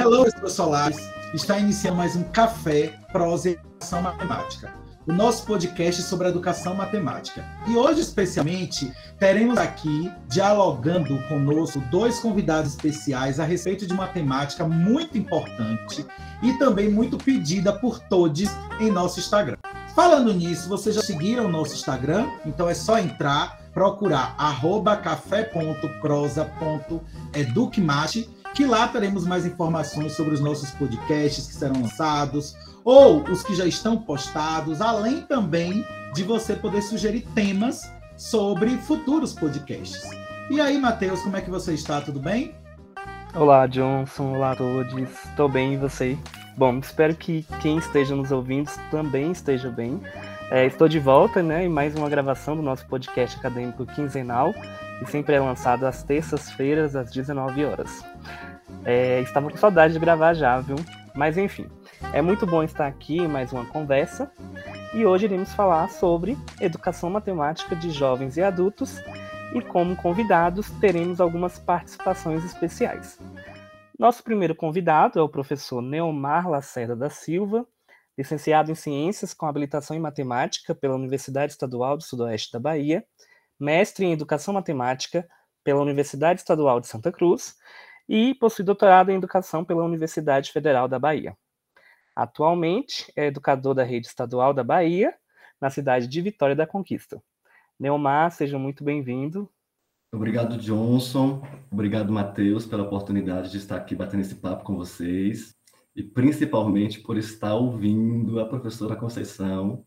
Hello, Solares. Está iniciando mais um Café Prosa e Educação Matemática, o nosso podcast sobre educação matemática. E hoje, especialmente, teremos aqui, dialogando conosco, dois convidados especiais a respeito de uma temática muito importante e também muito pedida por todos em nosso Instagram. Falando nisso, vocês já seguiram o nosso Instagram? Então é só entrar, procurar arroba que lá teremos mais informações sobre os nossos podcasts que serão lançados ou os que já estão postados, além também de você poder sugerir temas sobre futuros podcasts. E aí, Matheus, como é que você está? Tudo bem? Olá, Johnson. Olá todos. Estou bem e você? Bom, espero que quem esteja nos ouvindo também esteja bem. É, estou de volta, né, em mais uma gravação do nosso podcast acadêmico quinzenal, que sempre é lançado às terças-feiras, às 19 horas. É, estava com saudade de gravar já, viu? Mas enfim, é muito bom estar aqui mais uma conversa. E hoje iremos falar sobre educação matemática de jovens e adultos. E como convidados, teremos algumas participações especiais. Nosso primeiro convidado é o professor Neomar Lacerda da Silva, licenciado em Ciências com habilitação em Matemática pela Universidade Estadual do Sudoeste da Bahia, mestre em Educação Matemática pela Universidade Estadual de Santa Cruz e possui doutorado em Educação pela Universidade Federal da Bahia. Atualmente é educador da Rede Estadual da Bahia, na cidade de Vitória da Conquista. Neomar, seja muito bem-vindo. Obrigado, Johnson. Obrigado, Matheus, pela oportunidade de estar aqui batendo esse papo com vocês e principalmente por estar ouvindo a professora Conceição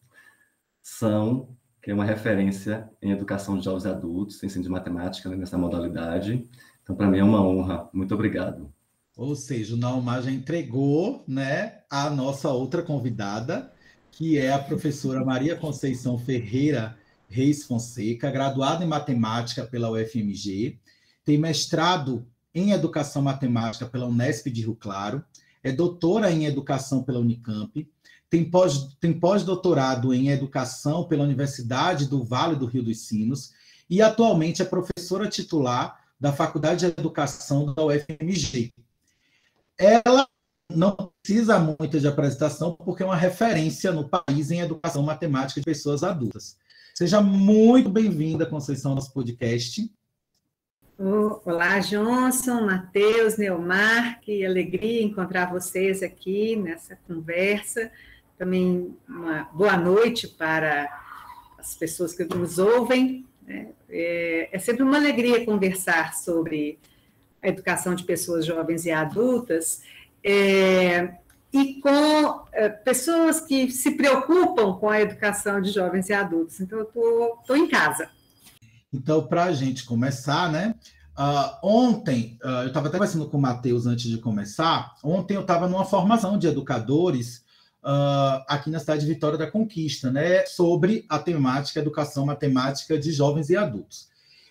São, que é uma referência em educação de jovens e adultos, ensino de matemática né, nessa modalidade. Então, para mim é uma honra. Muito obrigado. Ou seja, o Naumar já entregou né, a nossa outra convidada, que é a professora Maria Conceição Ferreira Reis Fonseca, graduada em matemática pela UFMG, tem mestrado em educação matemática pela Unesp de Rio Claro, é doutora em educação pela Unicamp, tem, pós, tem pós-doutorado em educação pela Universidade do Vale do Rio dos Sinos e atualmente é professora titular da Faculdade de Educação da UFMG. Ela não precisa muito de apresentação, porque é uma referência no país em educação matemática de pessoas adultas. Seja muito bem-vinda, Conceição, ao nosso podcast. Olá, Johnson, Matheus, Neomar, que alegria encontrar vocês aqui nessa conversa. Também uma boa noite para as pessoas que nos ouvem. Né? É, é sempre uma alegria conversar sobre a educação de pessoas jovens e adultas, é, e com é, pessoas que se preocupam com a educação de jovens e adultos. Então, eu estou em casa. Então, para a gente começar, né? Uh, ontem, uh, eu estava até conversando com o Matheus antes de começar. Ontem eu estava numa formação de educadores uh, aqui na cidade de Vitória da Conquista, né? Sobre a temática educação matemática de jovens e adultos.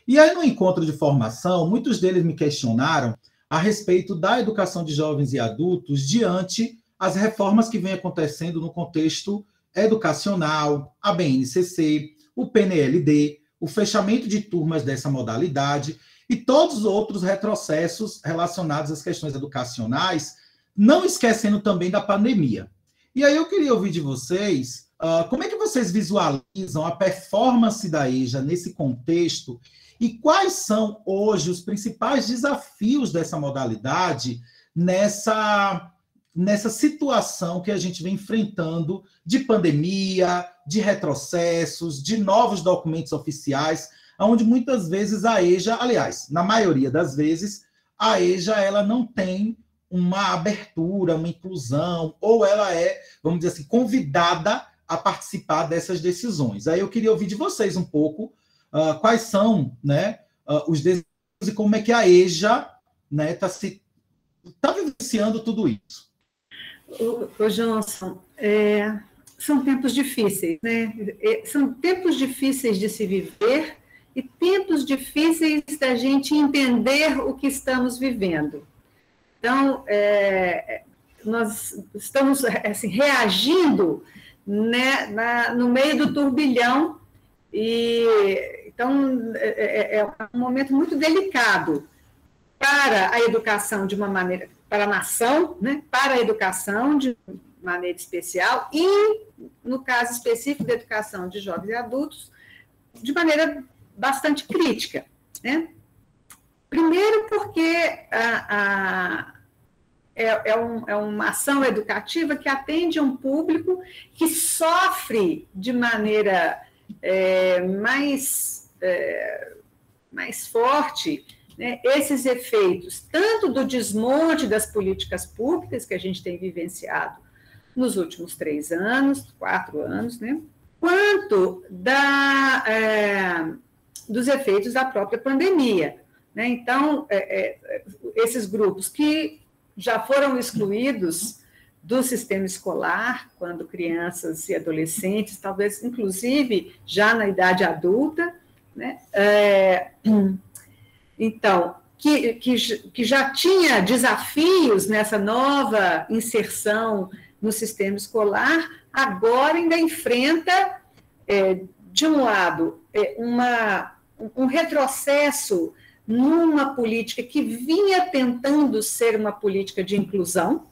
E aí, no encontro de formação, muitos deles me questionaram a respeito da educação de jovens e adultos diante as reformas que vêm acontecendo no contexto educacional, a BNCC, o PNLD, o fechamento de turmas dessa modalidade e todos os outros retrocessos relacionados às questões educacionais, não esquecendo também da pandemia. E aí eu queria ouvir de vocês uh, como é que vocês visualizam a performance da EJA nesse contexto? E quais são hoje os principais desafios dessa modalidade nessa nessa situação que a gente vem enfrentando de pandemia, de retrocessos, de novos documentos oficiais, onde muitas vezes a EJA, aliás, na maioria das vezes, a EJA ela não tem uma abertura, uma inclusão, ou ela é, vamos dizer assim, convidada a participar dessas decisões. Aí eu queria ouvir de vocês um pouco uh, quais são né, uh, os desafios e como é que a EJA está né, tá se tá vivenciando tudo isso. O, Johnson, é, são tempos difíceis, né? É, são tempos difíceis de se viver e tempos difíceis da gente entender o que estamos vivendo. Então, é, nós estamos assim, reagindo né, na, no meio do turbilhão, e então é, é, é um momento muito delicado para a educação de uma maneira, para a nação, né, para a educação de maneira especial e, no caso específico da educação de jovens e adultos, de maneira bastante crítica. Né? Primeiro, porque a, a, é, é, um, é, uma ação educativa que atende um público que sofre de maneira é, mais, é, mais forte né, esses efeitos, tanto do desmonte das políticas públicas que a gente tem vivenciado nos últimos três anos, quatro anos, né, quanto da, é, dos efeitos da própria pandemia. Né? Então, é, esses grupos que já foram excluídos do sistema escolar, quando crianças e adolescentes, talvez inclusive já na idade adulta, né? É, então, que, que, que já tinha desafios nessa nova inserção no sistema escolar, agora ainda enfrenta, é, de um lado, é, uma, um retrocesso numa política que vinha tentando ser uma política de inclusão,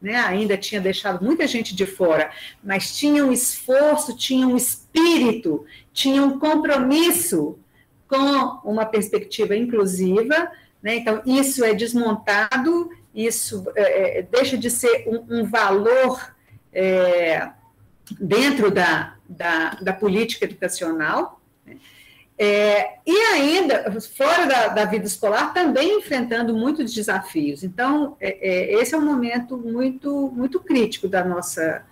né, ainda tinha deixado muita gente de fora, mas tinha um esforço, tinha um espírito, tinha um compromisso com uma perspectiva inclusiva. Né, então, isso é desmontado, isso é, é deixa de ser um, um valor é, dentro da, da, da política educacional. É, e ainda, fora da, da, vida escolar, também enfrentando muitos desafios. Então, é, é, esse é um momento muito, muito crítico da nossa.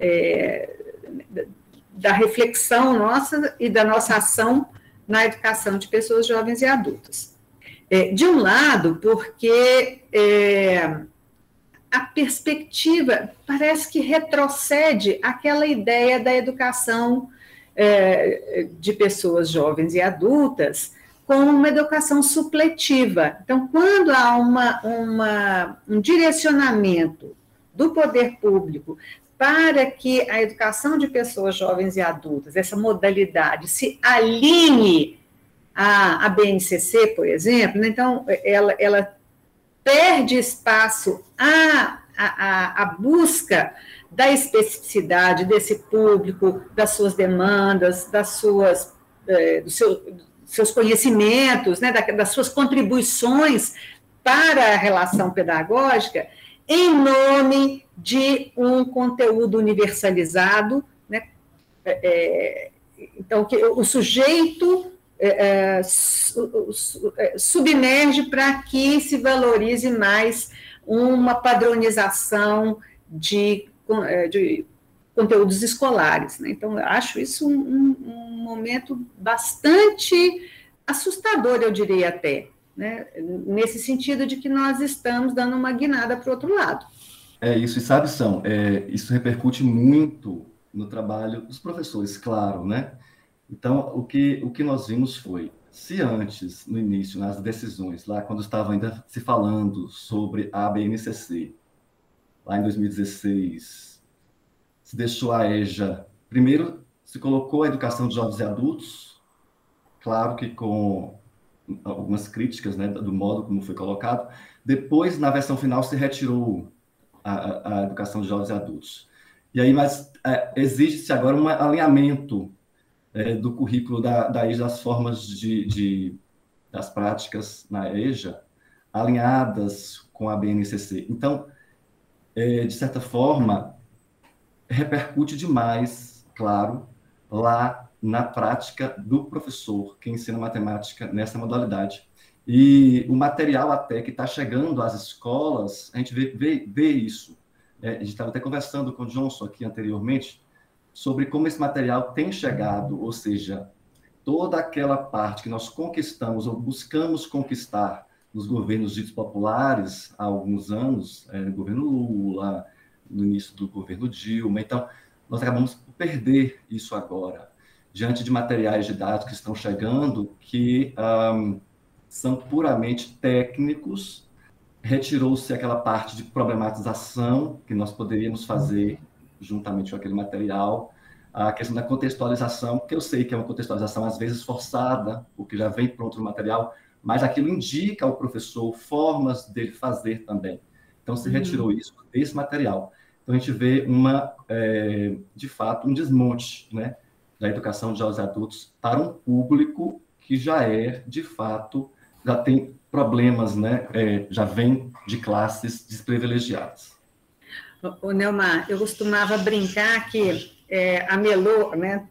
É, da reflexão nossa e da nossa ação na educação de pessoas jovens e adultas. É, de um lado, porque é, a perspectiva parece que retrocede aquela ideia da educação é, de pessoas jovens e adultas com uma educação supletiva. Então, quando há uma, uma, um direcionamento do poder público para que a educação de pessoas jovens e adultas, essa modalidade, se alinhe à, à BNCC, por exemplo, né? então ela, ela perde espaço à, à, à busca da especificidade desse público, das suas demandas, das suas, é, dos seu, seus conhecimentos, né, das suas contribuições para a relação pedagógica, em nome de um conteúdo universalizado, né, é, então que o sujeito é, é, é submerge para que se valorize mais uma padronização de é, de conteúdos escolares. Né? Então, eu acho isso um, um, momento bastante assustador, eu diria até, né? nesse sentido de que nós estamos dando uma guinada para o outro lado. É isso, e sabe, São, é, isso repercute muito no trabalho dos professores, claro, né? Então, o que, o que nós vimos foi, se antes, no início, nas decisões, lá quando estava ainda se falando sobre a BNCC, lá em 2016, se deixou a EJA. Primeiro, se colocou a educação de jovens e adultos, claro que com algumas críticas né, do modo como foi colocado. Depois, na versão final, se retirou a, a educação de jovens e adultos. E aí, mas é, existe-se agora um alinhamento é, do currículo da, da EJA, das formas de, de, das práticas na EJA, alinhadas com a BNCC. Então, é, de certa forma, repercute demais, claro, lá na prática do professor que ensina matemática nessa modalidade. E o material até que está chegando às escolas, a gente vê, vê, vê isso. É, a gente estava até conversando com o Johnson aqui anteriormente sobre como esse material tem chegado, ou seja, toda aquela parte que nós conquistamos ou buscamos conquistar nos governos ditos populares há alguns anos, é, no governo Lula, no início do governo Dilma. Então, nós acabamos por perder isso agora, diante de materiais didáticos que estão chegando que um, são puramente técnicos. Retirou-se aquela parte de problematização que nós poderíamos fazer juntamente com aquele material, a questão da contextualização, que eu sei que é uma contextualização às vezes forçada, porque já vem pronto no material, mas aquilo indica ao professor formas dele fazer também. Então, se uhum. retirou isso desse material. Então, a gente vê uma, é, de fato, um desmonte né, da educação de jovens adultos para um público que já é, de fato, já tem problemas, né, é, já vem de classes desprivilegiadas. O Neumar, eu costumava brincar que é, a Melô, né,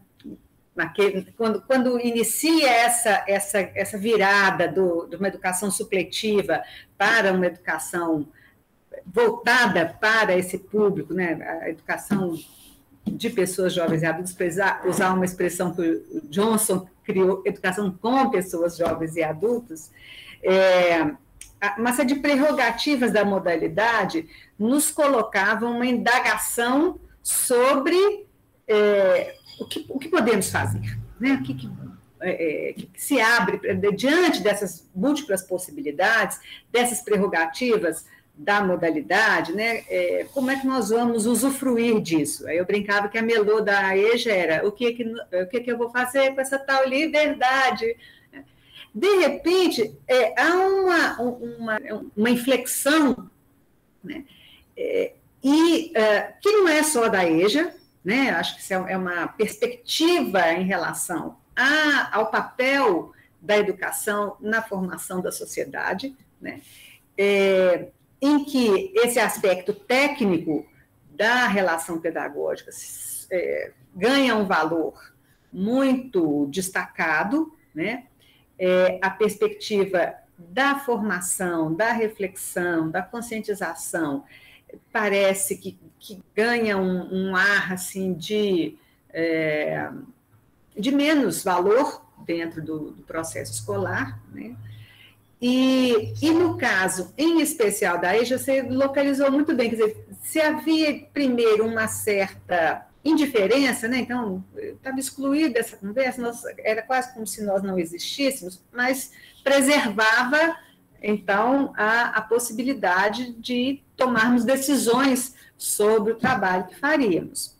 naquele, quando, quando inicia essa, essa, essa virada do, de uma educação supletiva para uma educação voltada para esse público, né, a educação de pessoas jovens e adultos, para usar uma expressão que o Johnson criou, educação com pessoas jovens e adultos, é, uma série de prerrogativas da modalidade nos colocavam uma indagação sobre é, o, que, o que podemos fazer, né? o que, que, é, é que se abre diante dessas múltiplas possibilidades, dessas prerrogativas da modalidade, né? É, como é que nós vamos usufruir disso? Aí eu brincava que a melô da EJA era o que, que, o que, que eu vou fazer com essa tal liberdade? De repente, é, há uma, uma, uma inflexão, né? É, e é, que não é só da EJA, né? Acho que isso é, é uma perspectiva em relação a, ao papel da educação na formação da sociedade, né? É, em que esse aspecto técnico da relação pedagógica é, ganha um valor muito destacado, né? É, a perspectiva da formação, da reflexão, da conscientização, parece que, que ganha um, um ar assim de, é, de menos valor dentro do, do processo escolar, né? E, e, no caso, em especial da EJA, você localizou muito bem, quer dizer, se havia primeiro uma certa indiferença, né? então estava excluído dessa conversa, nós, era quase como se nós não existíssemos, mas preservava, então, a, a possibilidade de tomarmos decisões sobre o trabalho que faríamos.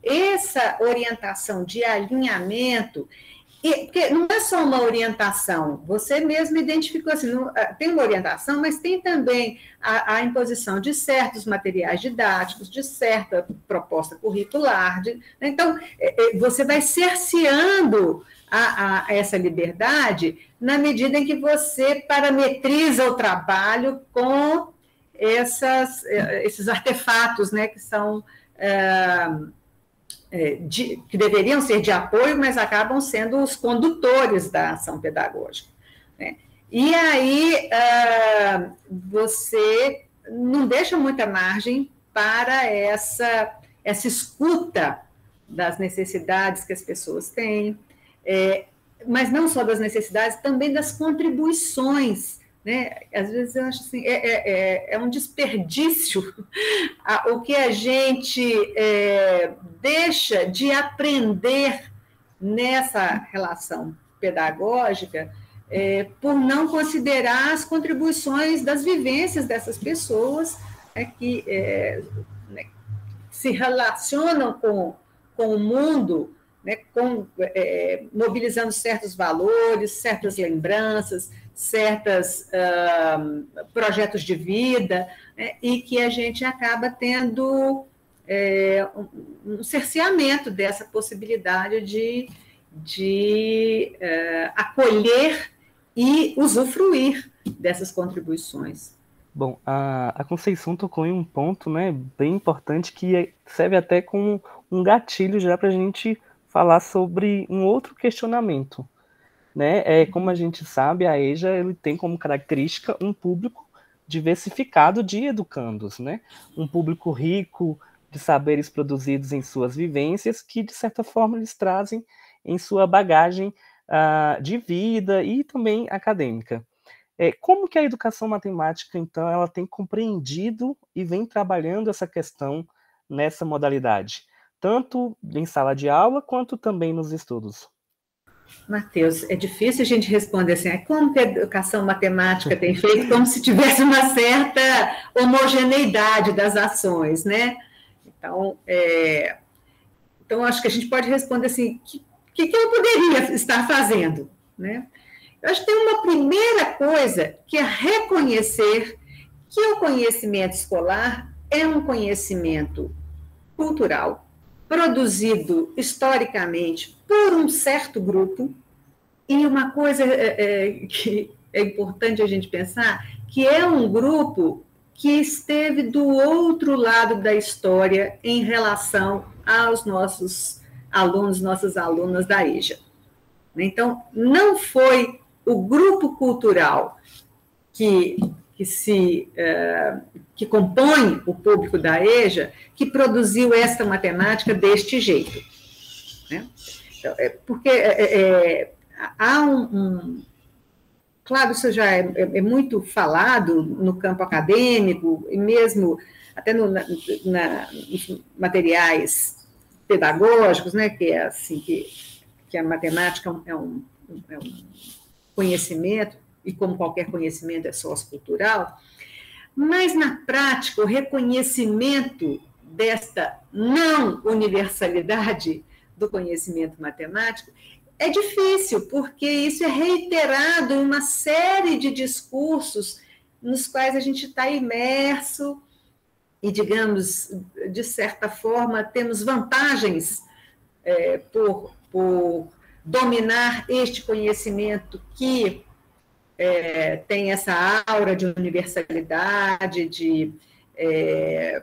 Essa orientação de alinhamento e, porque não é só uma orientação, você mesmo identificou assim, não, ah, tem uma orientação, mas tem também a, a, imposição de certos materiais didáticos, de certa proposta curricular. De, né? Então, é, é, você vai cerceando a, a, essa liberdade na medida em que você parametriza o trabalho com essas, esses artefatos né, que são. De, que deveriam ser de apoio, mas acabam sendo os condutores da ação pedagógica. Né? E aí uh, você não deixa muita margem para essa, essa escuta das necessidades que as pessoas têm, é, mas não só das necessidades, também das contribuições né? Às vezes eu acho assim, é, é, é, é um desperdício o que a gente é, deixa de aprender nessa relação pedagógica é, por não considerar as contribuições das vivências dessas pessoas é, que é, né, se relacionam com, com o mundo, né, com, é, mobilizando certos valores, certas lembranças, certos uh, projetos de vida, né, e que a gente acaba tendo é, um, cerceamento dessa possibilidade de, de uh, acolher e usufruir dessas contribuições. Bom, a, a Conceição tocou em um ponto né, bem importante que serve até como um gatilho já para a gente falar sobre um outro questionamento né? É, como a gente sabe, a EJA ele tem como característica um público diversificado de educandos, né? Um público rico de saberes produzidos em suas vivências, que de certa forma eles trazem em sua bagagem uh, de vida e também acadêmica. É, como que a educação matemática, então, ela tem compreendido e vem trabalhando essa questão nessa modalidade, tanto em sala de aula quanto também nos estudos? Matheus, é difícil a gente responder assim, como que a educação matemática tem feito, como se tivesse uma certa homogeneidade das ações, né? Então, é, então acho que a gente pode responder assim, o que, que, que eu poderia estar fazendo, né? Eu acho que tem uma primeira coisa que é reconhecer que o conhecimento escolar é um conhecimento cultural, produzido historicamente por um certo grupo, e uma coisa é, é, que é importante a gente pensar, que é um grupo que esteve do outro lado da história em relação aos nossos alunos, nossas alunas da EJA. Então, não foi o grupo cultural que, que se uh, que compõe o público da EJA que produziu esta matemática deste jeito. Né? Então, é, porque é, é, há um, um, Claro, isso já é, é, é, muito falado no campo acadêmico, e mesmo até no, na, na, nos materiais pedagógicos, né, que é assim, que, que a matemática é um, é um conhecimento, e como qualquer conhecimento é sociocultural, mas na prática, o reconhecimento desta não universalidade do conhecimento matemático é difícil, porque isso é reiterado em uma série de discursos nos quais a gente está imerso e, digamos, de certa forma, temos vantagens é, por, por dominar este conhecimento que é, tem essa aura de universalidade, de é,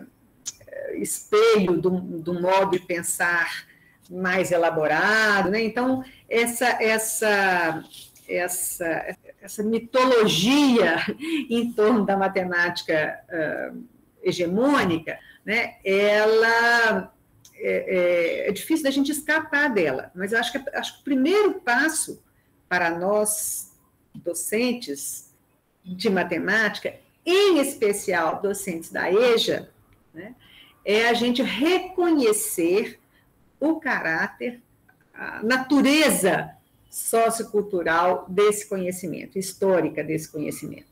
espelho do, do modo de pensar mais elaborado, né? Então essa essa essa essa mitologia em torno da matemática uh, hegemônica, né? Ela é, é, é, difícil da gente escapar dela, mas eu acho que acho que o primeiro passo para nós docentes de matemática, em especial docentes da EJA, né, é a gente reconhecer o caráter, a natureza sociocultural desse conhecimento, histórica desse conhecimento.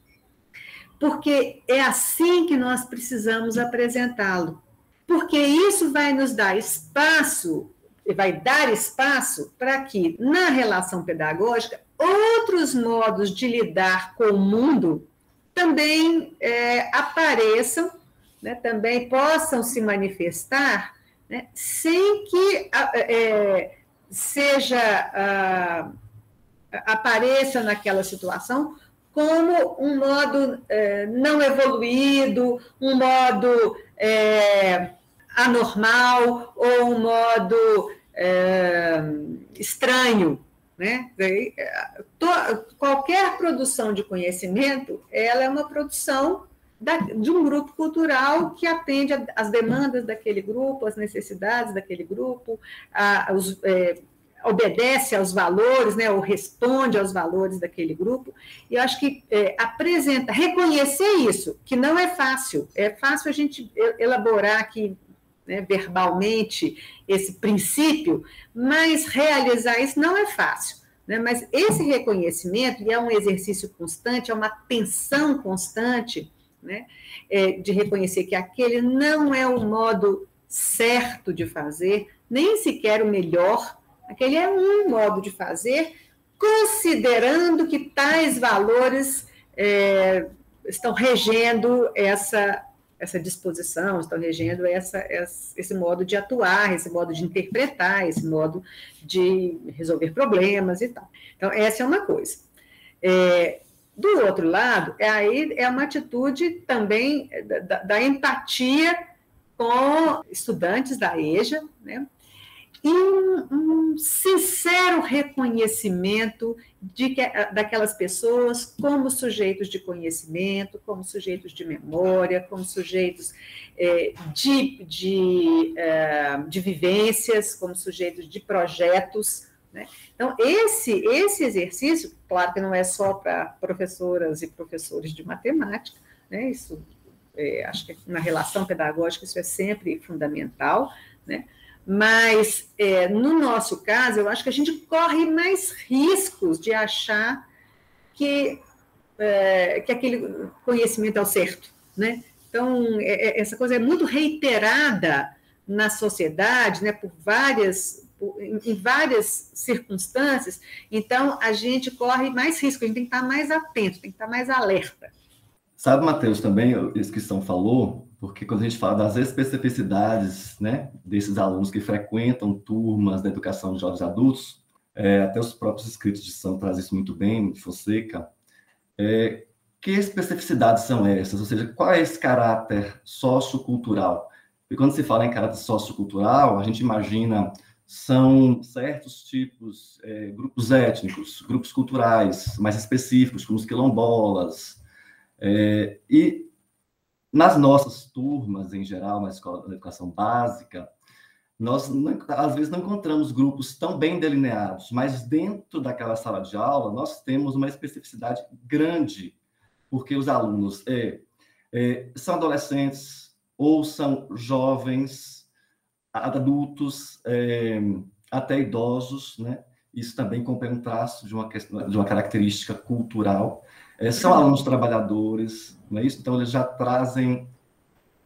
Porque é assim que nós precisamos apresentá-lo. Porque isso vai nos dar espaço, vai dar espaço para que, na relação pedagógica, outros modos de lidar com o mundo também é, apareçam, né, também possam se manifestar né, sem que é, seja apareça naquela situação como um modo é, não evoluído, um modo é, anormal ou um modo é, estranho. Né? qualquer produção de conhecimento ela é uma produção de um grupo cultural que atende às demandas daquele grupo, às necessidades daquele grupo, a, os, é, obedece aos valores, né, ou responde aos valores daquele grupo. E eu acho que é, apresenta, reconhecer isso, que não é fácil. É fácil a gente elaborar aqui né, verbalmente esse princípio, mas realizar isso não é fácil. Né? Mas esse reconhecimento, e é um exercício constante, é uma tensão constante, né? É, de reconhecer que aquele não é o modo certo de fazer, nem sequer o melhor, aquele é um modo de fazer, considerando que tais valores é, estão regendo essa, essa disposição, estão regendo essa, esse modo de atuar, esse modo de interpretar, esse modo de resolver problemas e tal. Então, essa é uma coisa. É, do outro lado, é aí é uma atitude também da, da empatia com estudantes da EJA, né? E um, um, sincero reconhecimento de que, daquelas pessoas como sujeitos de conhecimento, como sujeitos de memória, como sujeitos é, de, de, é, de vivências, como sujeitos de projetos, né? Então, esse, esse exercício, claro que não é só para professoras e professores de matemática, né? isso, é, acho que na relação pedagógica isso é sempre fundamental, né? Mas é, no nosso caso, eu acho que a gente corre mais riscos de achar que, é, que aquele conhecimento é o certo. Né? Então, é, é, essa coisa é muito reiterada na sociedade, né, por várias em várias circunstâncias, então a gente corre mais risco, a gente tem que estar mais atento, tem que estar mais alerta. Sabe, Matheus, também, isso que São falou, porque quando a gente fala das especificidades né, desses alunos que frequentam turmas da educação de jovens adultos, é, até os próprios escritos de São trazem isso muito bem, de Fonseca, é, que especificidades são essas? Ou seja, qual é esse caráter sociocultural? E quando se fala em caráter sociocultural, a gente imagina são certos tipos, é, grupos étnicos, grupos culturais mais específicos, como os quilombolas. É, e nas nossas turmas, em geral, na escola da educação básica, nós às vezes não encontramos grupos tão bem delineados, mas dentro daquela sala de aula nós temos uma especificidade grande, porque os alunos é, é, são adolescentes ou são jovens, adultos, é, até idosos, né? Isso também compõe um traço de uma, questão, de uma característica cultural. É, são alunos trabalhadores, não é isso? Então, eles já trazem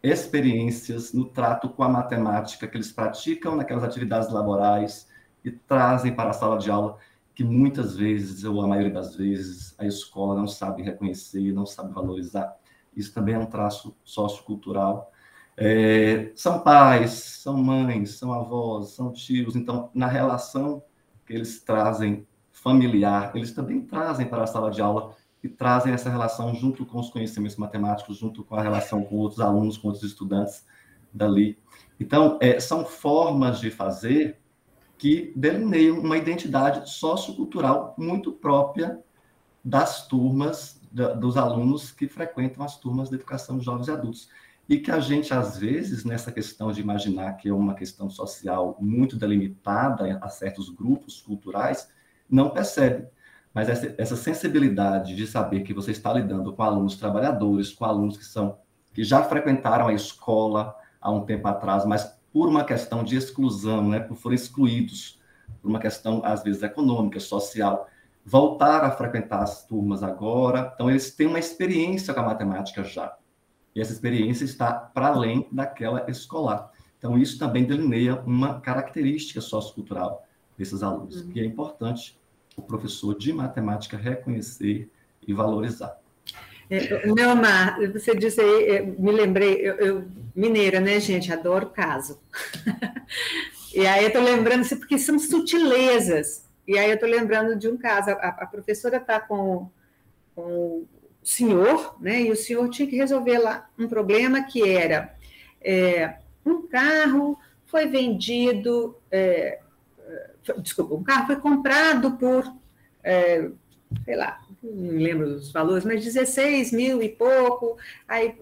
experiências no trato com a matemática que eles praticam naquelas atividades laborais e trazem para a sala de aula que muitas vezes, ou a maioria das vezes, a escola não sabe reconhecer, não sabe valorizar. Isso também é um traço sociocultural. É, são pais, são mães, são avós, são tios. Então, na relação que eles trazem familiar, eles também trazem para a sala de aula e trazem essa relação junto com os conhecimentos matemáticos, junto com a relação com outros alunos, com outros estudantes dali. Então, é, são formas de fazer que delineiam uma identidade sociocultural muito própria das turmas, da, dos alunos que frequentam as turmas de educação de jovens e adultos. E que a gente, às vezes, nessa questão de imaginar que é uma questão social muito delimitada a certos grupos culturais, não percebe mas essa, essa sensibilidade de saber que você está lidando com alunos trabalhadores, com alunos que são que já frequentaram a escola há um tempo atrás, mas por uma questão de exclusão, né, por foram excluídos, por uma questão às vezes econômica, social, voltar a frequentar as turmas agora. Então eles têm uma experiência com a matemática já. E essa experiência está para além daquela escolar. Então isso também delineia uma característica sociocultural desses alunos, uhum. que é importante o professor de matemática reconhecer e valorizar. É, Neomar, você disse aí, é, me lembrei, eu, eu, mineira, né, gente? Adoro caso. e aí eu estou lembrando, assim, porque são sutilezas. E aí eu estou lembrando de um caso, a, a professora está com, com o senhor, né? E o senhor tinha que resolver lá um problema que era é, um carro foi vendido é, desculpa, um carro foi comprado por, é, sei lá, não lembro dos valores, mas 16 mil e pouco, aí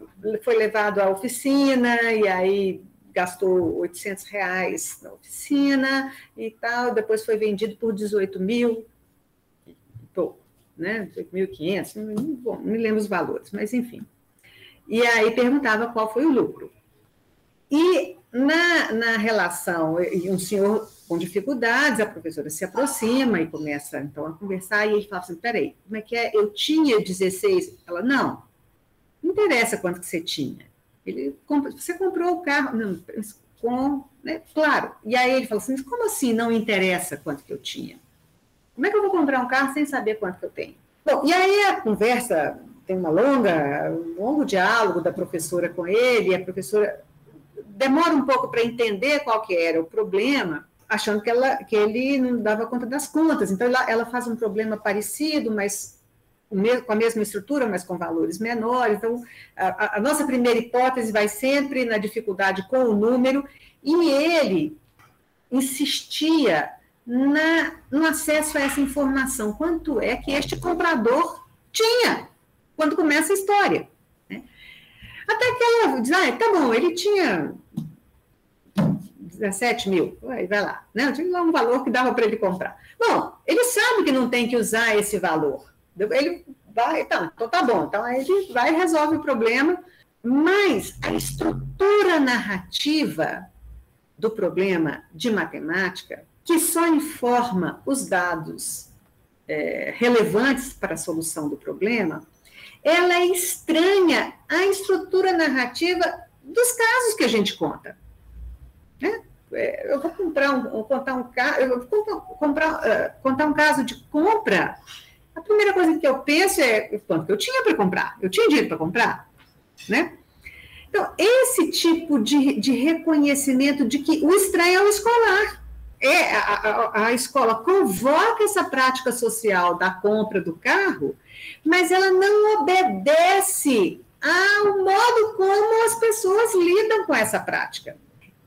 foi levado à oficina, e aí gastou 800 reais na oficina e tal, depois foi vendido por 18 mil e pouco, né, 18.500, não, não me lembro os valores, mas enfim. E aí perguntava qual foi o lucro. E na, na relação, e um senhor com dificuldades, a professora se aproxima e começa então a conversar, e ele fala assim: peraí, como é que é? Eu tinha 16? Ela, não, não interessa quanto que você tinha. Ele, você comprou o carro, não, com, né, claro. E aí ele fala assim: como assim não interessa quanto que eu tinha? Como é que eu vou comprar um carro sem saber quanto que eu tenho? Bom, e aí a conversa tem uma longa, um longo diálogo da professora com ele, a professora demora um pouco para entender qual que era o problema, achando que, ela, que ele não dava conta das contas. Então, ela, ela faz um problema parecido, mas com a mesma estrutura, mas com valores menores. Então, a, a, nossa primeira hipótese vai sempre na dificuldade com o número, e ele insistia na, no acesso a essa informação. Quanto é que este comprador tinha quando começa a história? Né? Até que ela diz, ah, tá bom, ele tinha 17 mil, vai, vai lá, né? Tinha lá um valor que dava para ele comprar. Bom, ele sabe que não tem que usar esse valor. Ele vai, então, então tá bom. Então ele vai e resolve o problema, mas a estrutura narrativa do problema de matemática, que só informa os dados é, relevantes para a solução do problema, ela é estranha à estrutura narrativa dos casos que a gente conta. Né? É, eu vou comprar um, contar um eu vou comprar, uh, contar um caso de compra a primeira coisa que eu penso é quanto que eu tinha para comprar. Eu tinha dinheiro para comprar, né? Então, esse tipo de, de reconhecimento de que o estranho é o escolar. É, a, a, a escola convoca essa prática social da compra do carro, mas ela não obedece ao modo como as pessoas lidam com essa prática.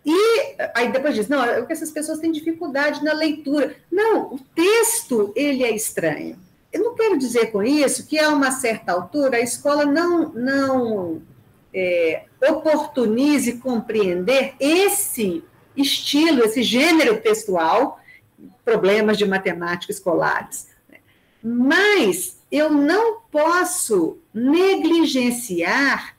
E aí depois diz, não, é que essas pessoas têm dificuldade na leitura. Não, o texto, ele é estranho. Eu não quero dizer com isso que a uma certa altura a escola não, não é, oportunize compreender esse estilo, esse gênero textual, problemas de matemática escolares. Mas eu não posso negligenciar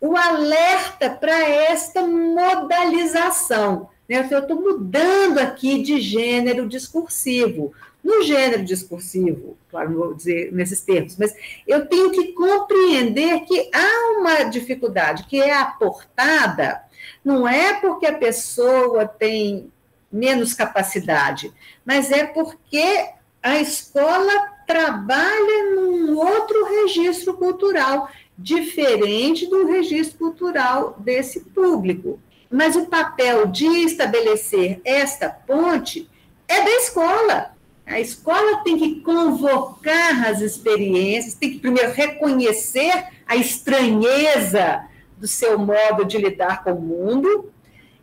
o alerta para esta modalização. Né? Eu estou mudando aqui de gênero discursivo. No gênero discursivo, claro, vou dizer nesses termos, mas eu tenho que compreender que há uma dificuldade que é aportada, não é porque a pessoa tem menos capacidade, mas é porque a escola trabalha num outro registro cultural diferente do registro cultural desse público. Mas o papel de estabelecer esta ponte é da escola. A escola tem que convocar as experiências, tem que primeiro reconhecer a estranheza do seu modo de lidar com o mundo,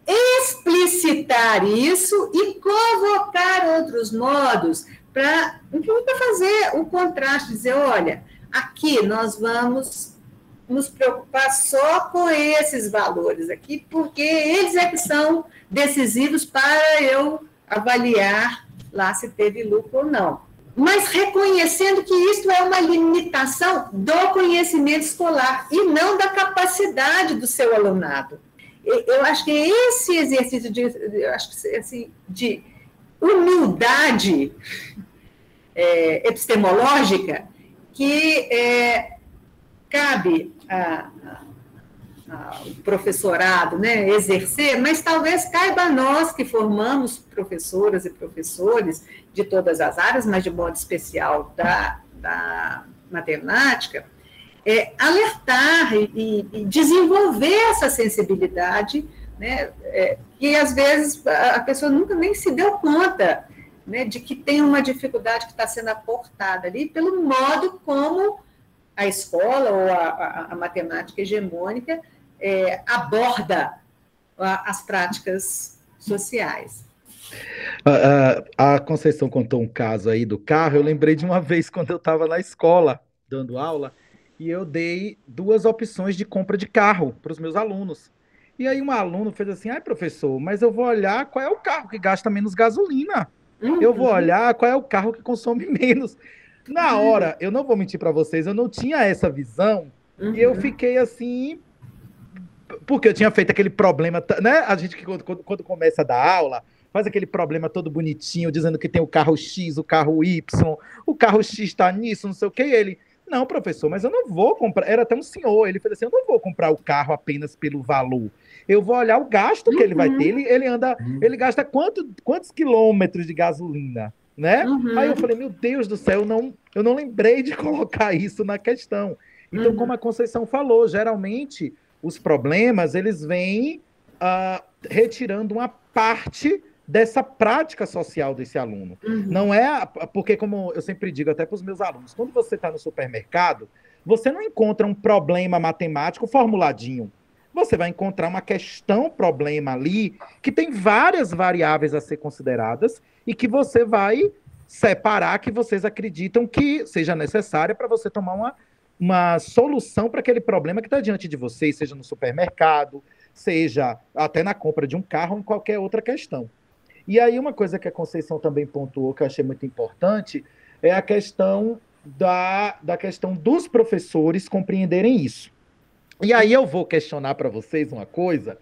explicitar isso e convocar outros modos para fazer o contraste, dizer, olha, aqui nós vamos nos preocupar só com esses valores aqui, porque eles é que são decisivos para eu avaliar lá se teve lucro ou não. Mas reconhecendo que isso é uma limitação do conhecimento escolar e não da capacidade do seu alunado. Eu acho que esse exercício de, eu acho que, assim, de humildade é, epistemológica que é, cabe a, a, o professorado né, exercer, mas talvez caiba a nós que formamos professoras e professores de todas as áreas, mas de modo especial da, da matemática, é, alertar e, e, desenvolver essa sensibilidade, né, é, que às vezes a pessoa nunca nem se deu conta né, de que tem uma dificuldade que está sendo aportada ali pelo modo como a escola ou a, a, a matemática hegemônica é, aborda a, as práticas sociais. A, Conceição contou um caso aí do carro. Eu lembrei de uma vez quando eu estava na escola dando aula e eu dei duas opções de compra de carro para os meus alunos. E aí um aluno fez assim: ai, professor, mas eu vou olhar qual é o carro que gasta menos gasolina. Uhum. Eu vou olhar qual é o carro que consome menos. Na hora, eu não vou mentir para vocês, eu não tinha essa visão uhum. e eu uhum. fiquei assim. Porque eu tinha feito aquele problema, né? A gente que quando, quando começa a dar aula, faz aquele problema todo bonitinho, dizendo que tem o carro X, o carro Y, o carro X está nisso, não sei o que. Ele, não, professor, mas eu não vou comprar. Era até um senhor, ele falou assim: eu não vou comprar o carro apenas pelo valor. Eu vou olhar o gasto que uhum. ele vai ter. Ele, ele anda, uhum. ele gasta quanto, quantos quilômetros de gasolina? Né? Uhum. Aí eu falei, meu Deus do céu, eu não, eu não lembrei de colocar isso na questão. Então, uhum. como a Conceição falou, geralmente os problemas eles vêm uh, retirando uma parte dessa prática social desse aluno. Uhum. Não é porque, como eu sempre digo até para os meus alunos, quando você está no supermercado, você não encontra um problema matemático formuladinho. Você vai encontrar uma questão, problema ali, que tem várias variáveis a ser consideradas e que você vai separar que vocês acreditam que seja necessária para você tomar uma, uma solução para aquele problema que está diante de vocês, seja no supermercado, seja até na compra de um carro ou em qualquer outra questão. E aí, uma coisa que a Conceição também pontuou, que eu achei muito importante, é a questão da, da questão dos professores compreenderem isso. E aí eu vou questionar para vocês uma coisa,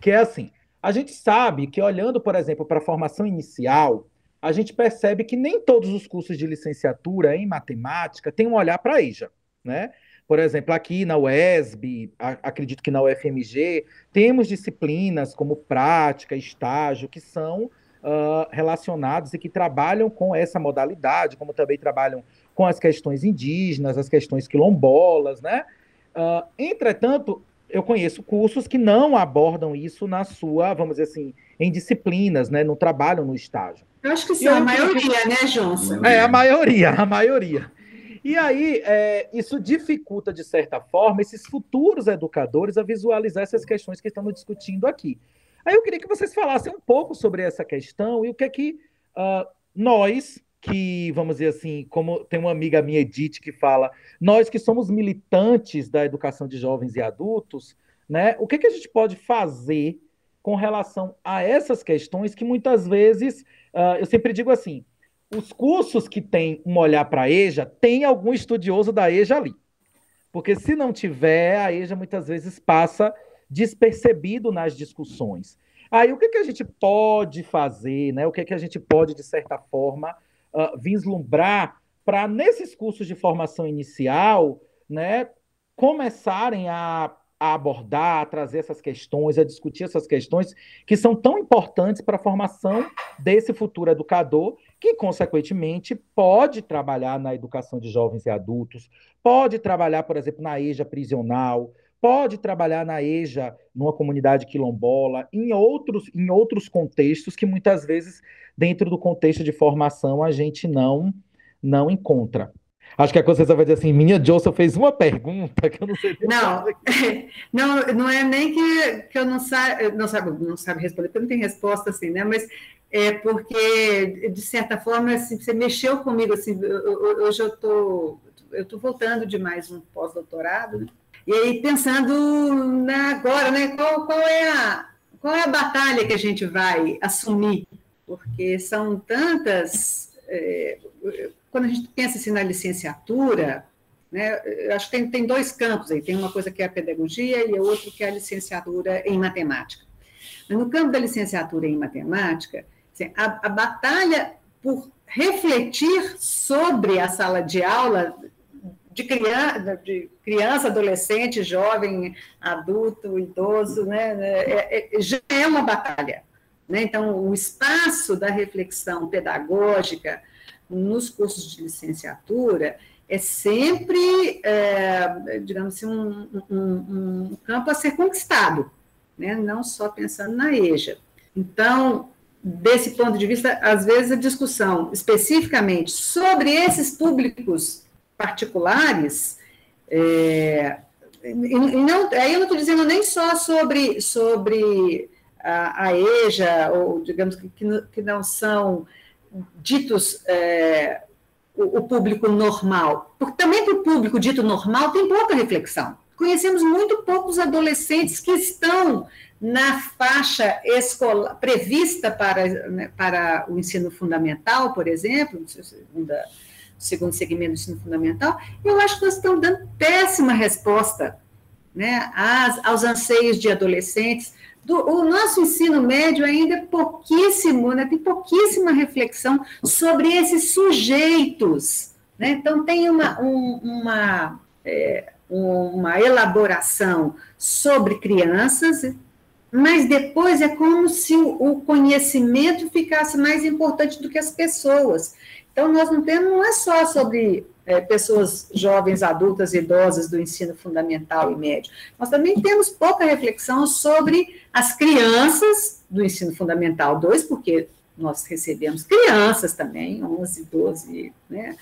que é assim, a gente sabe que olhando, por exemplo, para a formação inicial, a gente percebe que nem todos os cursos de licenciatura em matemática têm um olhar para EJA, né? Por exemplo, aqui na UESB, acredito que na UFMG, temos disciplinas como prática, estágio, que são uh, relacionados e que trabalham com essa modalidade, como também trabalham com as questões indígenas, as questões quilombolas, né? Uh, entretanto, eu conheço cursos que não abordam isso na sua, vamos dizer assim, em disciplinas, né? Não trabalham no estágio. Eu acho que sim, a maioria, né, Johnson? É, a maioria, a maioria. E aí, é, isso dificulta, de certa forma, esses futuros educadores a visualizar essas questões que estamos discutindo aqui. Aí eu queria que vocês falassem um pouco sobre essa questão e o que é que uh, nós, que, vamos dizer assim, como tem uma amiga minha, Edith, que fala, nós que somos militantes da educação de jovens e adultos, né, o que, que a gente pode fazer com relação a essas questões que muitas vezes, uh, eu sempre digo assim, os cursos que têm um olhar para a EJA, tem algum estudioso da EJA ali. Porque se não tiver, a EJA muitas vezes passa despercebido nas discussões. Aí o que, que a gente pode fazer, né? O que, que a gente pode, de certa forma, uh, vislumbrar para, nesses cursos de formação inicial, né, começarem a, a, abordar, a trazer essas questões, a discutir essas questões que são tão importantes para a formação desse futuro educador, que, consequentemente, pode trabalhar na educação de jovens e adultos, pode trabalhar, por exemplo, na EJA prisional, pode trabalhar na EJA, numa comunidade quilombola, em outros, em outros contextos que muitas vezes, dentro do contexto de formação, a gente não, não encontra. Acho que a Conceição vai dizer assim, minha Joseph fez uma pergunta que eu não sei. Não, não, não é nem que, que eu não sabe, não sabe, não sabe responder, porque não tem resposta assim, né? Mas é porque, de certa forma, assim, você mexeu comigo, assim, hoje eu tô, eu tô voltando de mais um pós-doutorado, né? E aí, pensando na, agora, né, qual, qual, é a, qual é a batalha que a gente vai assumir? Porque são tantas. É, quando a gente pensa assim, na licenciatura, né, eu acho que tem, tem dois campos aí: tem uma coisa que é a pedagogia e outra que é a licenciatura em matemática. Mas no campo da licenciatura em matemática, assim, a, a batalha por refletir sobre a sala de aula de criança, de criança, adolescente, jovem, adulto, idoso, né, é, é, já é uma batalha. Né? Então, o espaço da reflexão pedagógica nos cursos de licenciatura é sempre, é, digamos assim, um, um, um, campo a ser conquistado, né? não só pensando na EJA. Então, desse ponto de vista, às vezes a discussão especificamente sobre esses públicos particulares, é, e não, aí eu não estou dizendo nem só sobre, sobre a, a EJA, ou digamos que, que não são ditos é, o, o, público normal, porque também para o público dito normal tem pouca reflexão. Conhecemos muito poucos adolescentes que estão na faixa escolar prevista para, né, para o ensino fundamental, por exemplo, segunda segundo segmento do ensino fundamental, eu acho que nós estamos dando péssima resposta né, às, aos anseios de adolescentes. Do, o nosso ensino médio ainda é pouquíssimo, né, tem pouquíssima reflexão sobre esses sujeitos. Né? Então, tem uma, um, uma, é, uma elaboração sobre crianças, mas depois é como se o conhecimento ficasse mais importante do que as pessoas. Então, nós não temos, não é só sobre é, pessoas jovens, adultas, idosas do ensino fundamental e médio, nós também temos pouca reflexão sobre as crianças do ensino fundamental 2, porque nós recebemos crianças também, 11, 12 né,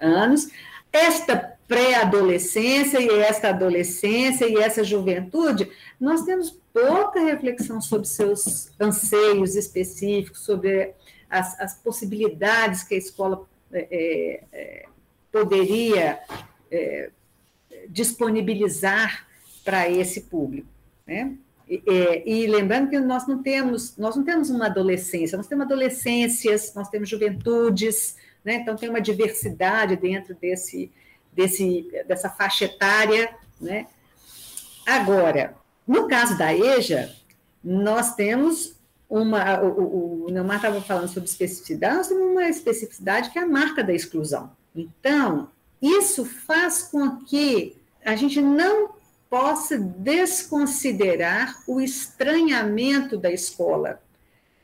anos, esta pré-adolescência e esta adolescência e essa juventude, nós temos pouca reflexão sobre seus anseios específicos, sobre as, as possibilidades que a escola é, é, é poderia é, disponibilizar para esse público, né? E, e, lembrando que nós não temos nós não temos uma adolescência, nós temos adolescências, nós temos juventudes, né? Então tem uma diversidade dentro desse desse dessa faixa etária, né? Agora, no caso da EJA, nós temos uma, o, o Neumar estava falando sobre especificidade, nós temos uma especificidade que é a marca da exclusão. Então, isso faz com que a gente não possa desconsiderar o estranhamento da escola.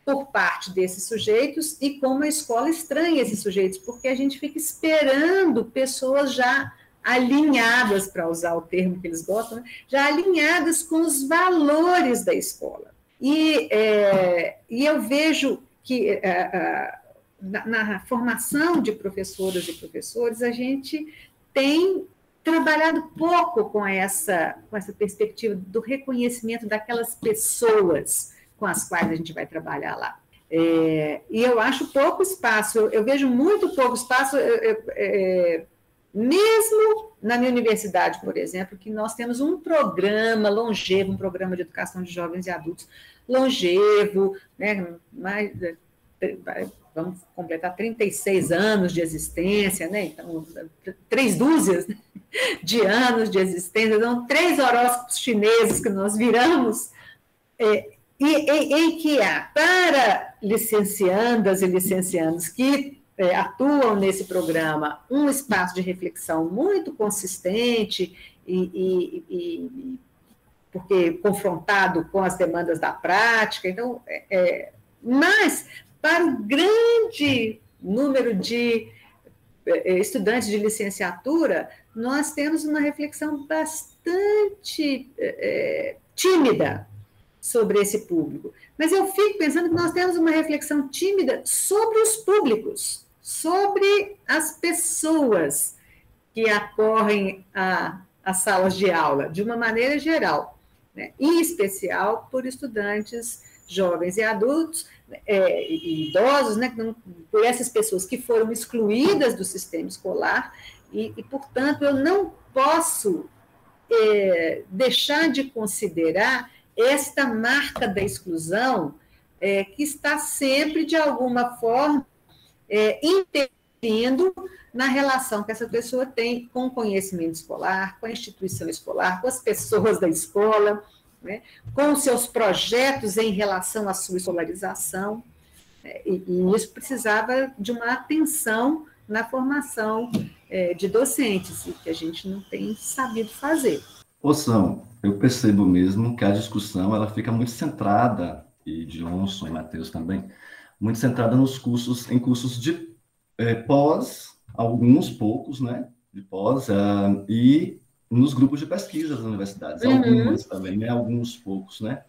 por parte desses sujeitos e como a escola estranha esses sujeitos, porque a gente fica esperando pessoas já alinhadas, para usar o termo que eles gostam, né? já alinhadas com os valores da escola. E, é, e eu vejo que é, é, na, na formação de professoras e professores, a gente tem trabalhado pouco com essa, com essa perspectiva do reconhecimento daquelas pessoas com as quais a gente vai trabalhar lá. É, e eu acho pouco espaço, eu, vejo muito pouco espaço, é, mesmo na minha universidade, por exemplo, que nós temos um programa longevo, um programa de educação de jovens e adultos longevo, né, mais, vamos completar 36 anos de existência, né? Então, três dúzias de anos de existência, então, três horóscopos chineses que nós viramos, é, e, em que há, para licenciandas e licenciandos que é, atuam nesse programa, um espaço de reflexão muito consistente e, e, e porque confrontado com as demandas da prática, então, é, é mas para o grande número de é, estudantes de licenciatura, nós temos uma reflexão bastante é, tímida sobre esse público. Mas eu fico pensando que nós temos uma reflexão tímida sobre os públicos, sobre as pessoas que acorrem às salas de aula, de uma maneira geral, né? em especial por estudantes jovens e adultos, é, e idosos, né? por essas pessoas que foram excluídas do sistema escolar, e, e portanto, eu não posso é, deixar de considerar esta marca da exclusão é, que está sempre, de alguma forma, é, interferindo na relação que essa pessoa tem com o conhecimento escolar, com a instituição escolar, com as pessoas da escola, né, com os seus projetos em relação à sua escolarização. É, e, e, isso precisava de uma atenção na formação é, de docentes, e que a gente não tem sabido fazer. Oção, eu percebo mesmo que a discussão ela fica muito centrada, e Johnson e Matheus também, muito centrada nos cursos, em cursos de é, pós, alguns poucos, né, de pós, uh, e nos grupos de pesquisa das universidades, uhum. algumas também, né, alguns poucos, né,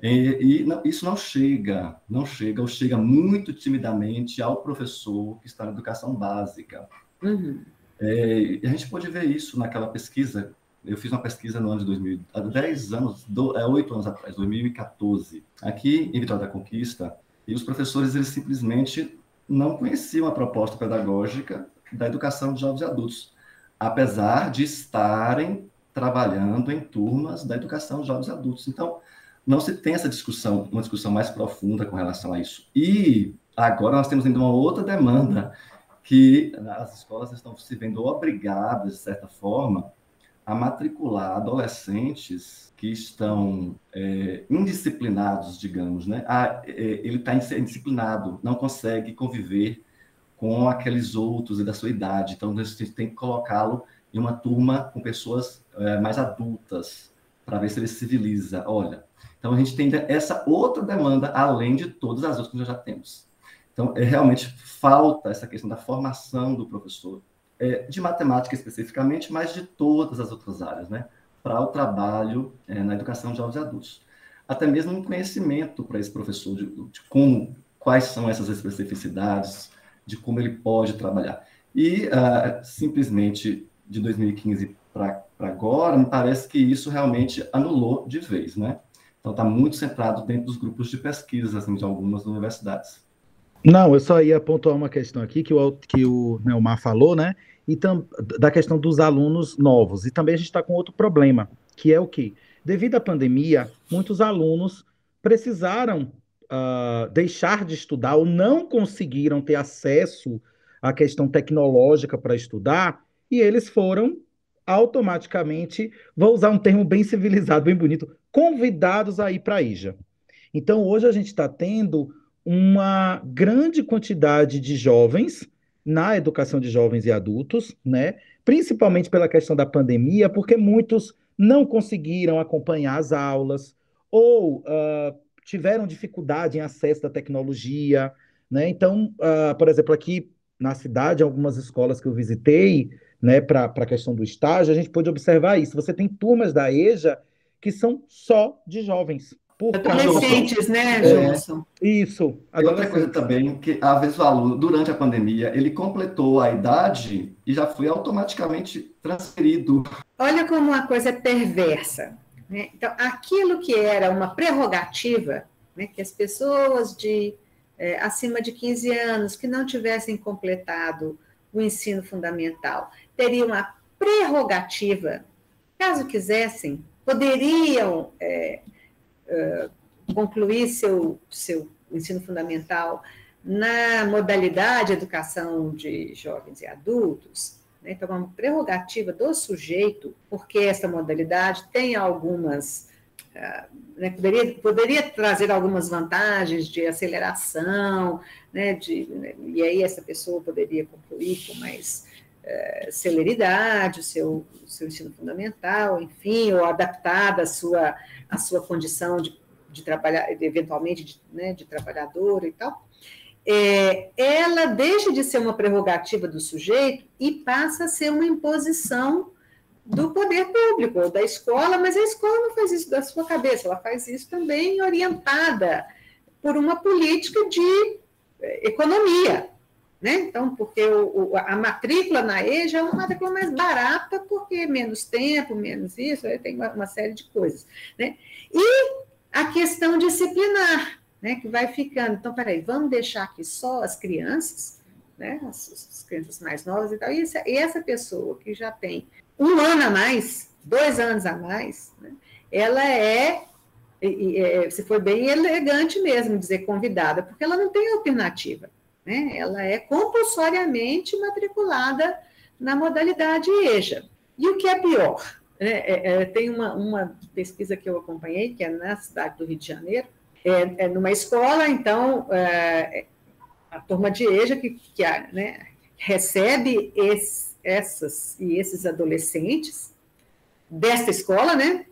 e, e não, isso não chega, não chega, ou chega muito timidamente ao professor que está na educação básica. Uhum. É, a gente pode ver isso naquela pesquisa eu fiz uma pesquisa no ano de 2000, há 10 anos, do, é, 8 anos atrás, 2014, aqui em Vitória da Conquista, e os professores, eles simplesmente não conheciam a proposta pedagógica da educação de jovens e adultos, apesar de estarem trabalhando em turmas da educação de jovens e adultos. Então, não se tem essa discussão, uma discussão mais profunda com relação a isso. E agora nós temos ainda uma outra demanda, que as escolas estão se vendo obrigadas, de certa forma, a matricular adolescentes que estão é, indisciplinados, digamos, né? Ah, é, ele está indisciplinado, não consegue conviver com aqueles outros e da sua idade, então a gente tem que colocá-lo em uma turma com pessoas é, mais adultas para ver se ele civiliza. Olha, então a gente tem essa outra demanda além de todas as outras que nós já temos. Então, é, realmente falta essa questão da formação do professor, é, de matemática especificamente, mas de todas as outras áreas, né? Para o trabalho é, na educação de jovens adultos. Até mesmo um conhecimento para esse professor de, de, como, quais são essas especificidades, de como ele pode trabalhar. E uh, simplesmente de 2015 para agora, me parece que isso realmente anulou de vez, né? Então está muito centrado dentro dos grupos de pesquisa assim, de algumas universidades. Não, eu só ia pontuar uma questão aqui que o, que o Neomar falou, né? E tam, da questão dos alunos novos. E também a gente está com outro problema, que é o que? Devido à pandemia, muitos alunos precisaram uh, deixar de estudar ou não conseguiram ter acesso à questão tecnológica para estudar, e eles foram automaticamente, vou usar um termo bem civilizado, bem bonito, convidados a ir para a IJA. Então, hoje a gente está tendo uma grande quantidade de jovens na educação de jovens e adultos, né? Principalmente pela questão da pandemia, porque muitos não conseguiram acompanhar as aulas ou uh, tiveram dificuldade em acesso à tecnologia, né? Então, uh, por exemplo, aqui na cidade, algumas escolas que eu visitei, né, para a questão do estágio, a gente pôde observar isso. Você tem turmas da EJA que são só de jovens. Por Adolescentes, né, Johnson? É, isso. E outra coisa também, que às vezes o aluno, durante a pandemia, ele completou a idade e já foi automaticamente transferido. Olha como uma coisa é perversa. Né? Então, aquilo que era uma prerrogativa, né, que as pessoas de é, acima de 15 anos que não tivessem completado o ensino fundamental teriam a prerrogativa, caso quisessem, poderiam é, é, concluir seu, seu ensino fundamental na modalidade educação de jovens e adultos, né? então, é uma prerrogativa do sujeito, porque essa modalidade tem algumas. Uh, né, poderia, poderia trazer algumas vantagens de aceleração, né, de, né, e aí essa pessoa poderia concluir com mais celeridade o seu, o seu ensino fundamental, enfim, ou adaptada à sua, à sua condição de, de trabalhar, eventualmente, de, né, de trabalhador e tal, é, ela deixa de ser uma prerrogativa do sujeito e passa a ser uma imposição do poder público, ou da escola, mas a escola não faz isso da sua cabeça, ela faz isso também orientada por uma política de é, economia, né? Então, porque o, o, a matrícula na EJA é uma matrícula mais barata, porque menos tempo, menos isso, aí tem uma, uma série de coisas. Né? E a questão disciplinar, né, que vai ficando. Então, peraí, vamos deixar aqui só as crianças, né, as, as crianças mais novas e tal, e essa, e essa, pessoa que já tem um ano a mais, dois anos a mais, né, ela é, é, se bem elegante mesmo dizer convidada, porque ela não tem alternativa né? Ela é compulsoriamente matriculada na modalidade EJA. E o que é pior? Né? É, é, tem uma, uma, pesquisa que eu acompanhei, que é na cidade do Rio de Janeiro, é, é numa escola, então, é, a turma de EJA que, que né, recebe esse, essas e esses adolescentes desta escola, né?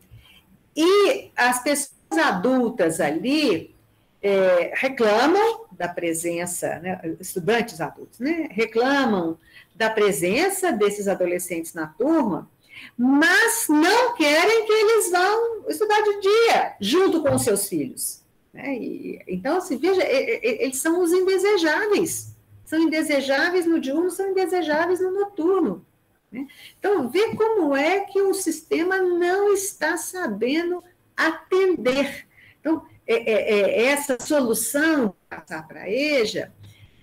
E as pessoas adultas ali é, reclamam da presença, né, estudantes adultos, né, reclamam da presença desses adolescentes na turma, mas não querem que eles vão estudar de dia junto com os seus filhos. Né? E, então, se veja, eles são os indesejáveis. São indesejáveis no diurno, são indesejáveis no noturno. Né? Então, vê como é que o sistema não está sabendo atender. Então, é, é, é, essa solução passar para a EJA,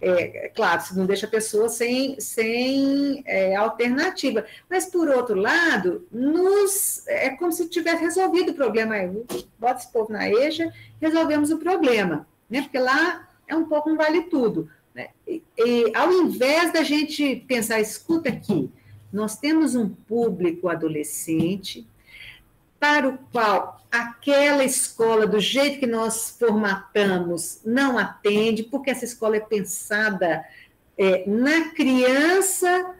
é, claro, se não deixa a pessoa sem, sem é, alternativa. Mas, por outro lado, nos, é como se tivesse resolvido o problema. Bota esse povo na EJA, resolvemos o problema. Né? Porque lá é um pouco um vale tudo. Né? E, e, ao invés da gente pensar, escuta aqui, nós temos um público adolescente para o qual aquela escola, do jeito que nós formatamos, não atende, porque essa escola é pensada é, na criança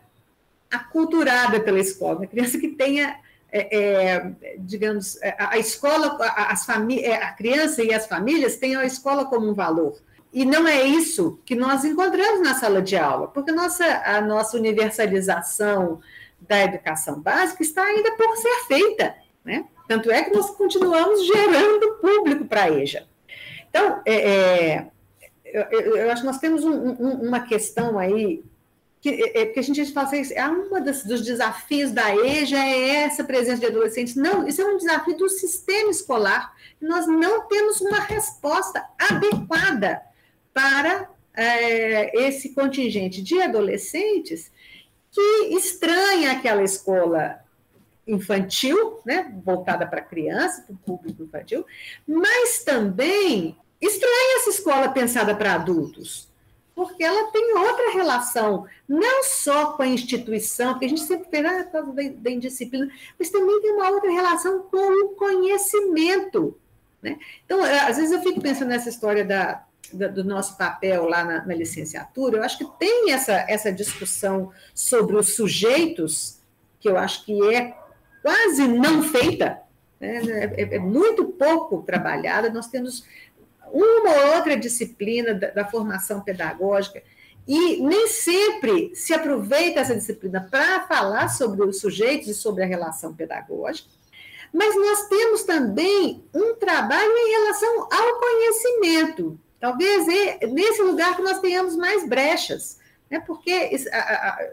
aculturada pela escola, na criança que tenha, é, é, digamos, é, a, a escola, a, as é, a criança e as famílias tenham a escola como um valor. E não é isso que nós encontramos na sala de aula, porque nossa, a nossa universalização da educação básica está ainda por ser feita, né? Tanto é que nós continuamos gerando público para a EJA. Então, é, é, eu, eu, acho que nós temos um, um, uma questão aí, que, é, é que a gente fala assim, ah, das, dos desafios da EJA é essa presença de adolescentes. Não, isso é um desafio do sistema escolar. Nós não temos uma resposta adequada para é, esse contingente de adolescentes que estranha aquela escola infantil, né, voltada para criança, para o público infantil, mas também estranha essa escola pensada para adultos, porque ela tem outra relação, não só com a instituição, porque a gente sempre fala ah, da, da indisciplina, mas também tem uma outra relação com o conhecimento. Né? Então, é, às vezes eu fico pensando nessa história da, da do nosso papel lá na, na licenciatura, eu acho que tem essa, essa discussão sobre os sujeitos, que eu acho que é quase não feita, né? é, é, muito pouco trabalhada. Nós temos uma ou outra disciplina da, da formação pedagógica, e nem sempre se aproveita essa disciplina para falar sobre os sujeitos e sobre a relação pedagógica, mas nós temos também um trabalho em relação ao conhecimento. Talvez é nesse lugar que nós tenhamos mais brechas, né? porque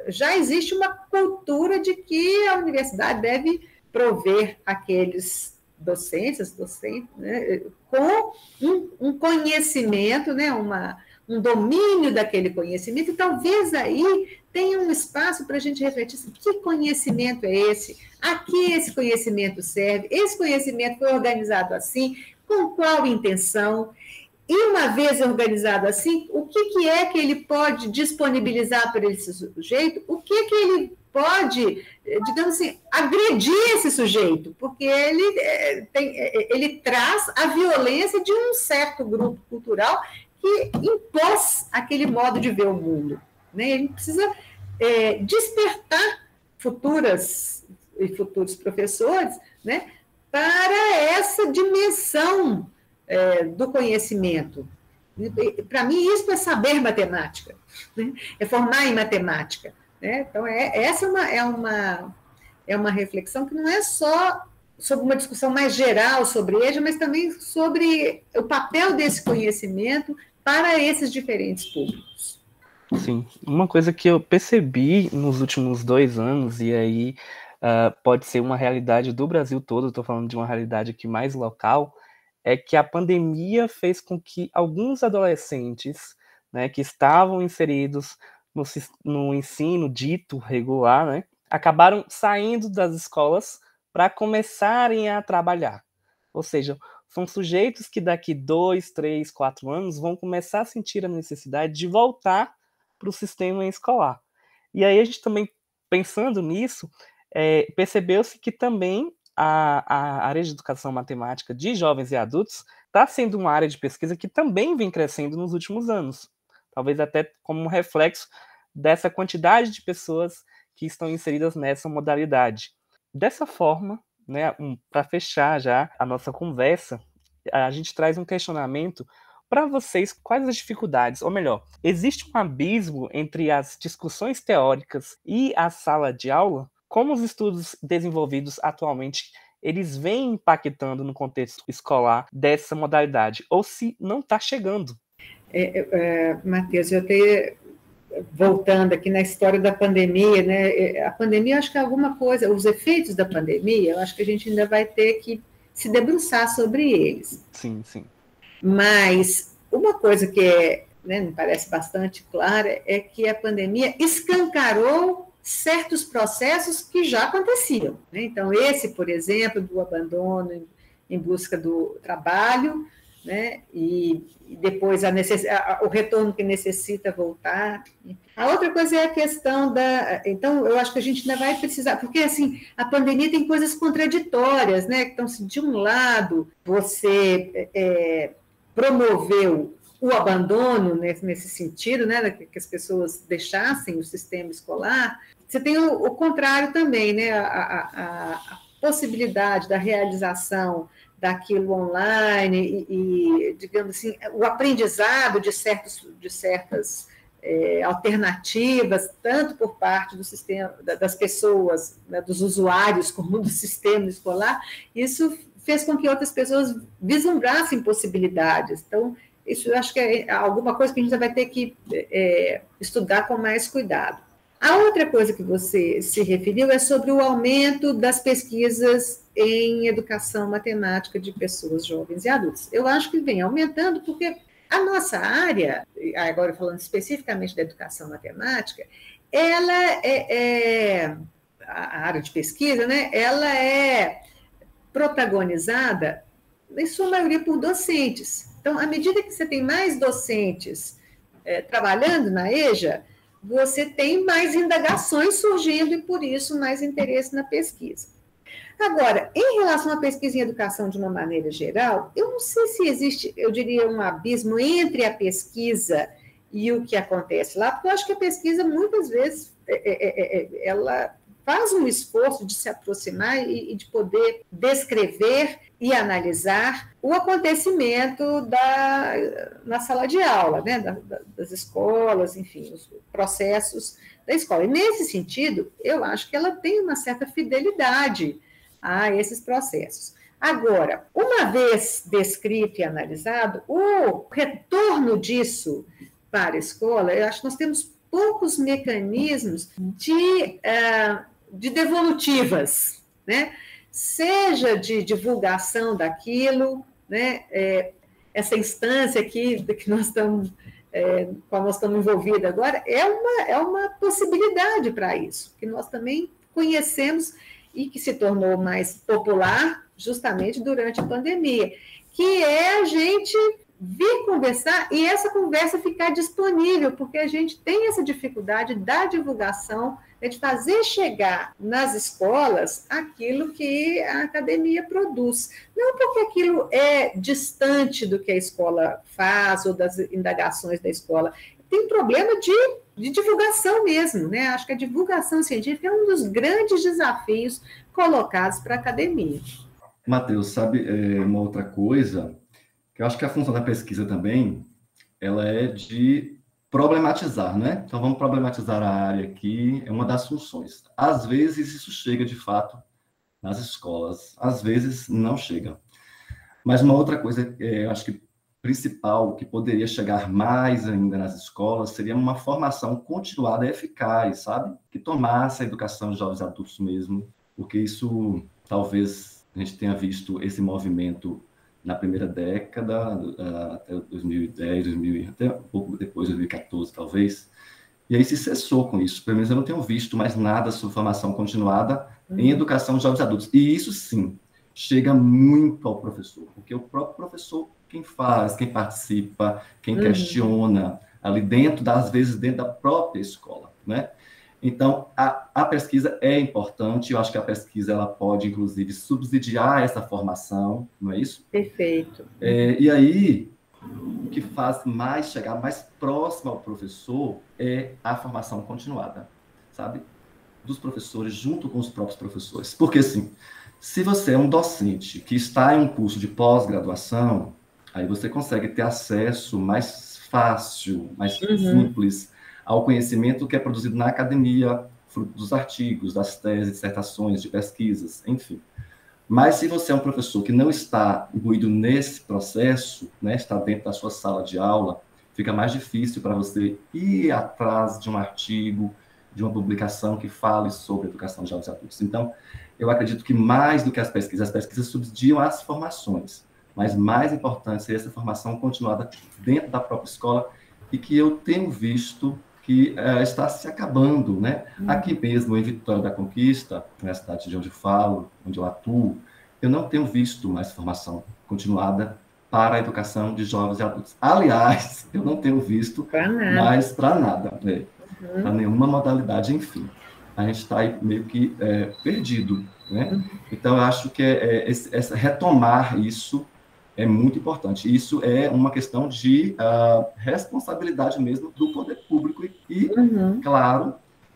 já existe uma cultura de que a universidade deve prover aqueles docentes, docentes, né? com um, um conhecimento, né? uma um domínio daquele conhecimento, e talvez aí tenha um espaço para a gente refletir assim, que conhecimento é esse? A que esse conhecimento serve? Esse conhecimento foi organizado assim? Com qual intenção? E uma vez organizado assim, o que, que é que ele pode disponibilizar para esse sujeito? O que, que ele pode, digamos assim, agredir esse sujeito? Porque ele, é, tem, é, ele traz a violência de um certo grupo cultural que impôs aquele modo de ver o mundo. Né? Ele precisa é, despertar futuras e futuros professores né, para essa dimensão é, do conhecimento. Para mim, isso é saber matemática, né? é formar em matemática. Né? Então, é, essa é uma, é, uma, é uma reflexão que não é só sobre uma discussão mais geral sobre EJA, mas também sobre o papel desse conhecimento para esses diferentes públicos. Sim, uma coisa que eu percebi nos últimos dois anos, e aí uh, pode ser uma realidade do Brasil todo, estou falando de uma realidade aqui mais local, é que a pandemia fez com que alguns adolescentes né, que estavam inseridos no, no ensino dito regular, né, acabaram saindo das escolas para começarem a trabalhar. Ou seja, são sujeitos que daqui dois, três, quatro anos vão começar a sentir a necessidade de voltar para o sistema escolar. E aí a gente também, pensando nisso, é, percebeu-se que também a, a, área de educação matemática de jovens e adultos está sendo uma área de pesquisa que também vem crescendo nos últimos anos. Talvez até como um reflexo dessa quantidade de pessoas que estão inseridas nessa modalidade. Dessa forma, né, um, para fechar já a nossa conversa, a gente traz um questionamento para vocês quais as dificuldades, ou melhor, existe um abismo entre as discussões teóricas e a sala de aula? Como os estudos desenvolvidos atualmente eles vêm impactando no contexto escolar dessa modalidade, ou se não está chegando? É, é, Matheus, eu tenho voltando aqui na história da pandemia, né? É, a pandemia, acho que é alguma coisa, os efeitos da pandemia, eu acho que a gente ainda vai ter que se debruçar sobre eles. Sim, sim. Mas uma coisa que é, né, me parece bastante clara é que a pandemia escancarou certos processos que já aconteciam. Né? Então, esse, por exemplo, do abandono em busca do trabalho, né? E, e depois a necess... o retorno que necessita voltar. A outra coisa é a questão da. Então, eu acho que a gente ainda vai precisar, porque assim, a pandemia tem coisas contraditórias, né? Então, se de um lado você é, promoveu o abandono nesse, nesse sentido, né? Que as pessoas deixassem o sistema escolar, você tem o, o contrário também, né? a, a, a possibilidade da realização daquilo online e, e, digamos assim, o aprendizado de, certos, de certas é, alternativas, tanto por parte do sistema, das pessoas, né, dos usuários, como do sistema escolar, isso fez com que outras pessoas vislumbrassem possibilidades. Então, isso eu acho que é alguma coisa que a gente vai ter que é, estudar com mais cuidado. A outra coisa que você se referiu é sobre o aumento das pesquisas em educação matemática de pessoas jovens e adultos. Eu acho que vem aumentando porque a nossa área, agora falando especificamente da educação matemática, ela é, é a área de pesquisa, né? Ela é protagonizada em sua maioria por docentes. Então, à medida que você tem mais docentes é, trabalhando na EJA, você tem mais indagações surgindo e, por isso, mais interesse na pesquisa. Agora, em relação à pesquisa em educação de uma maneira geral, eu não sei se existe, eu diria, um abismo entre a pesquisa e o que acontece lá, porque eu acho que a pesquisa, muitas vezes, é, é, é, ela faz um esforço de se aproximar e, e de poder descrever e analisar o acontecimento da, na sala de aula, né, da, da, das escolas, enfim, os processos da escola. E nesse sentido, eu acho que ela tem uma certa fidelidade a esses processos. Agora, uma vez descrito e analisado, o retorno disso para a escola, eu acho que nós temos poucos mecanismos de, uh, de devolutivas, né? Seja de divulgação daquilo, né? É, essa instância aqui que nós estamos, é, qual nós estamos envolvidos agora, é uma, é uma possibilidade para isso, que nós também conhecemos e que se tornou mais popular justamente durante a pandemia, que é a gente vir conversar e essa conversa ficar disponível, porque a gente tem essa dificuldade da divulgação, né, de fazer chegar nas escolas aquilo que a academia produz. Não porque aquilo é distante do que a escola faz ou das indagações da escola. Tem problema de, de divulgação mesmo, né? Acho que a divulgação científica é um dos grandes desafios colocados para a academia. Matheus, sabe é, uma outra coisa eu acho que a função da pesquisa também, ela é de problematizar, né? Então vamos problematizar a área aqui, é uma das funções. Às vezes isso chega de fato nas escolas, às vezes não chega. Mas uma outra coisa, é, acho que principal, que poderia chegar mais ainda nas escolas, seria uma formação continuada eficaz, sabe? Que tomasse a educação de jovens adultos mesmo, porque isso talvez a gente tenha visto esse movimento na primeira década, uh, até 2010, 2000, até um pouco depois, 2014 talvez, e aí se cessou com isso. Pelo menos eu não tenho visto mais nada sobre formação continuada uhum. em educação de jovens adultos. E isso sim chega muito ao professor, porque o próprio professor quem faz, quem participa, quem uhum. questiona ali dentro, das vezes dentro da própria escola, né? Então, a, a, pesquisa é importante, eu acho que a pesquisa ela pode, inclusive, subsidiar essa formação, não é isso? Perfeito. É, e aí, o que faz mais chegar mais próximo ao professor é a formação continuada, sabe? Dos professores junto com os próprios professores. Porque, assim, se você é um docente que está em um curso de pós-graduação, aí você consegue ter acesso mais fácil, mais uhum. simples ao conhecimento que é produzido na academia, fruto dos artigos, das teses, dissertações, de pesquisas, enfim. Mas se você é um professor que não está imbuído nesse processo, né, está dentro da sua sala de aula, fica mais difícil para você ir atrás de um artigo, de uma publicação que fale sobre educação de jovens adultos. Então, eu acredito que mais do que as pesquisas, as pesquisas subsidiam as formações, mas mais importante seria essa formação continuada dentro da própria escola e que eu tenho visto que uh, está se acabando, né? Uhum. Aqui mesmo, em Vitória da Conquista, na cidade de onde eu falo, onde eu atuo, eu não tenho visto mais formação continuada para a educação de jovens e adultos. Aliás, eu não tenho visto pra mais para nada, né? uhum. para nenhuma modalidade, enfim. A gente está meio que é, perdido, né? Uhum. Então, eu acho que é, é, esse, essa, retomar isso é muito importante. Isso é uma questão de uh, responsabilidade mesmo do poder público e, uhum. claro,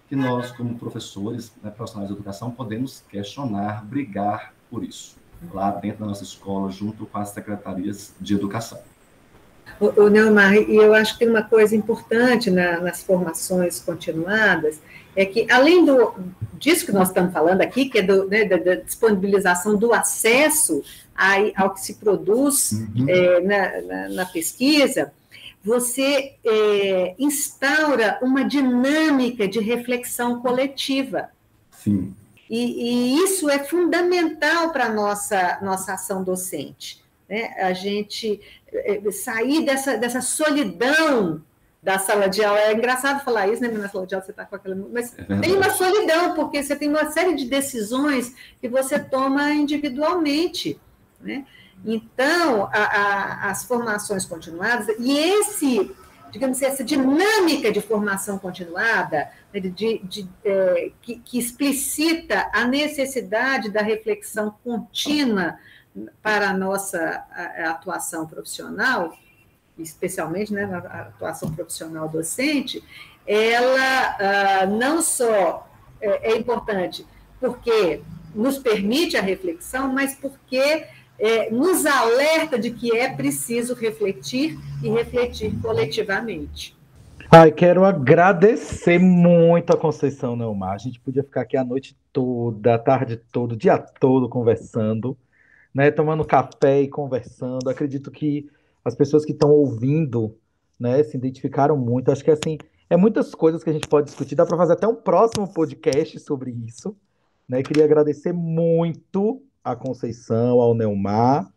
que nós, como professores, né, profissionais de educação, podemos questionar, brigar por isso, lá dentro da nossa escola, junto com as secretarias de educação. O, o Neomar, e eu acho que tem uma coisa importante na, nas formações continuadas, é que, além do, disso que nós estamos falando aqui, que é do, né, da, da, disponibilização do acesso ao que se produz uhum. é, na, na, na, pesquisa, você é, instaura uma dinâmica de reflexão coletiva. Sim. E, e isso é fundamental para a nossa, nossa ação docente. Né? A gente é, sair dessa, dessa solidão da sala de aula. É engraçado falar isso, né? Na sala de aula você está com aquela. Mas é tem uma solidão, porque você tem uma série de decisões que você toma individualmente. Né? Então, a, a, as formações continuadas, e esse, digamos assim, essa dinâmica de formação continuada, né, de, de, de é, que, que explicita a necessidade da reflexão contínua para a nossa atuação profissional, especialmente né, na atuação profissional docente, ela ah, não só é, é importante? Porque nos permite a reflexão, mas porque é, nos alerta de que é preciso refletir e refletir coletivamente. Ai, quero agradecer muito a Conceição Neumar. A gente podia ficar aqui a noite toda, a tarde toda, o dia todo conversando, né? Tomando café e conversando. Acredito que as pessoas que estão ouvindo, né, se identificaram muito. Acho que assim, é muitas coisas que a gente pode discutir. Dá para fazer até um próximo podcast sobre isso. Né? Queria agradecer muito a Conceição, ao Neumar,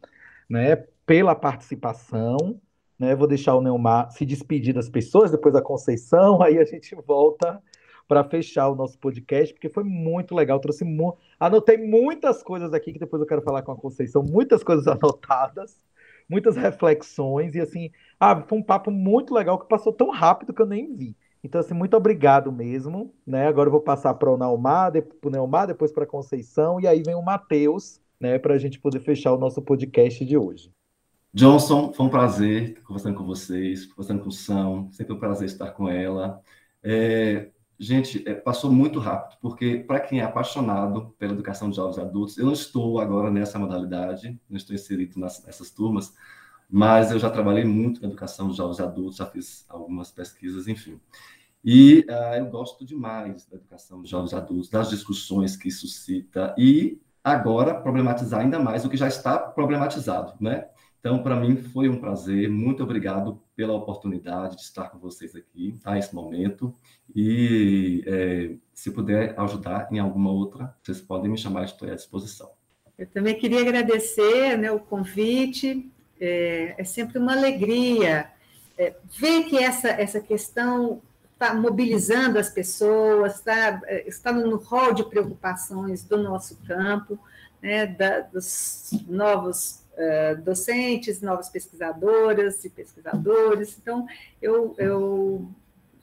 né, pela participação. Né? Vou deixar o Neumar se despedir das pessoas, depois a Conceição, aí a gente volta para fechar o nosso podcast, porque foi muito legal. Trouxe mu anotei muitas coisas aqui que depois eu quero falar com a Conceição, muitas coisas anotadas, muitas reflexões, e assim, ah, foi um papo muito legal que passou tão rápido que eu nem vi. Então, assim, muito obrigado mesmo. Né? Agora eu vou passar para o Neumar, para o Neumar, depois para a Conceição, e aí vem o Matheus, né, para a gente poder fechar o nosso podcast de hoje. Johnson, foi um prazer conversando com vocês, conversando com o São, sempre um prazer estar com ela. É, gente, é, passou muito rápido, porque para quem é apaixonado pela educação de jovens adultos, eu não estou agora nessa modalidade, não estou inserido nas, nessas turmas, mas eu já trabalhei muito na educação de jovens adultos, já fiz algumas pesquisas, enfim. E uh, eu gosto demais da educação de jovens adultos, das discussões que suscita e agora problematizar ainda mais o que já está problematizado, né? Então, para mim foi um prazer. Muito obrigado pela oportunidade de estar com vocês aqui a esse momento. E é, se puder ajudar em alguma outra, vocês podem me chamar, estou à disposição. Eu também queria agradecer né, o convite, é, é sempre uma alegria é, ver que essa, essa questão está mobilizando as pessoas, tá, é, está no rol de preocupações do nosso campo, né, da, dos novos uh, docentes, novas pesquisadoras e pesquisadores. Então, eu, eu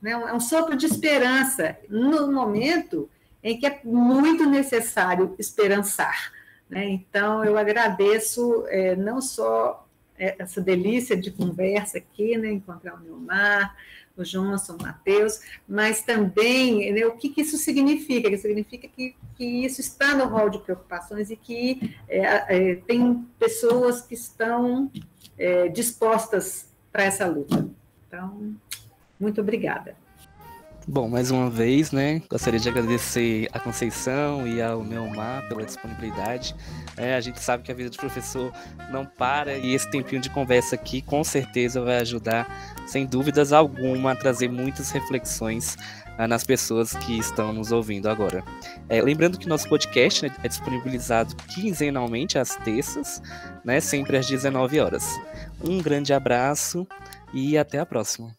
né, é um sopro de esperança no momento em que é muito necessário esperançar. Né? Então, eu agradeço é, não só essa delícia de conversa aqui, né? Encontrar o Neomar, o Johnson, o Matheus, mas também né, o que, que, isso significa? Que significa que, que isso está no rol de preocupações e que é, é, tem pessoas que estão é, dispostas para essa luta. Então, muito obrigada. Bom, mais uma vez, né? Gostaria de agradecer a Conceição e ao Neomar pela disponibilidade. É, a gente sabe que a vida de professor não para e esse tempinho de conversa aqui com certeza vai ajudar, sem dúvidas alguma, trazer muitas reflexões ah, nas pessoas que estão nos ouvindo agora. É, lembrando que nosso podcast né, é disponibilizado quinzenalmente às terças, né, sempre às 19 horas. Um grande abraço e até a próxima.